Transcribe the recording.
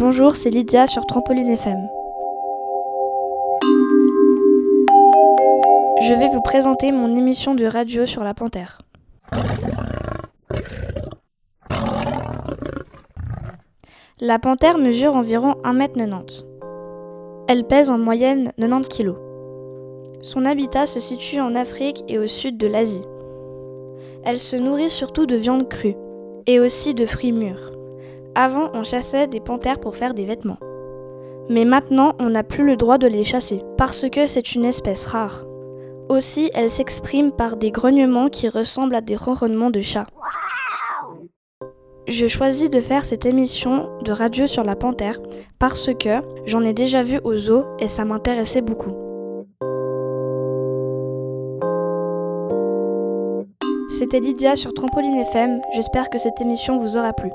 Bonjour, c'est Lydia sur Trampoline FM. Je vais vous présenter mon émission de radio sur la panthère. La panthère mesure environ 1m90. Elle pèse en moyenne 90 kg. Son habitat se situe en Afrique et au sud de l'Asie. Elle se nourrit surtout de viande crue et aussi de fruits mûrs. Avant, on chassait des panthères pour faire des vêtements. Mais maintenant, on n'a plus le droit de les chasser parce que c'est une espèce rare. Aussi, elle s'exprime par des grognements qui ressemblent à des ronronnements de chat. Je choisis de faire cette émission de radio sur la panthère parce que j'en ai déjà vu au zoo et ça m'intéressait beaucoup. C'était Lydia sur Trampoline FM, j'espère que cette émission vous aura plu.